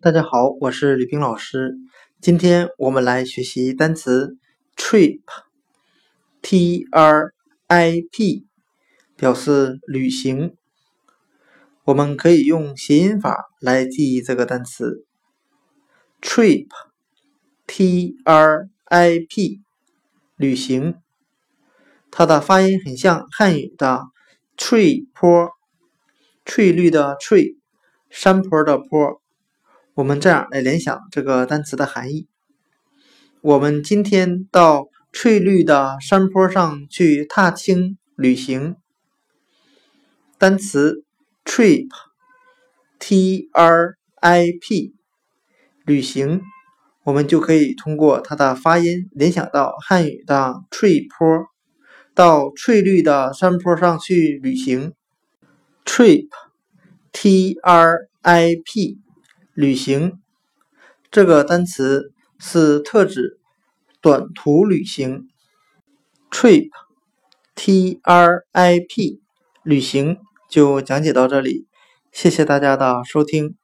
大家好，我是李冰老师。今天我们来学习单词 trip，T-R-I-P，表示旅行。我们可以用谐音法来记忆这个单词 trip，T-R-I-P，旅行。它的发音很像汉语的“ “tree 坡”，翠绿的翠，山坡的坡。我们这样来联想这个单词的含义：我们今天到翠绿的山坡上去踏青旅行。单词 trip，T-R-I-P，旅行，我们就可以通过它的发音联想到汉语的“翠坡”，到翠绿的山坡上去旅行。trip，T-R-I-P。旅行这个单词是特指短途旅行。trip，T-R-I-P，旅行就讲解到这里，谢谢大家的收听。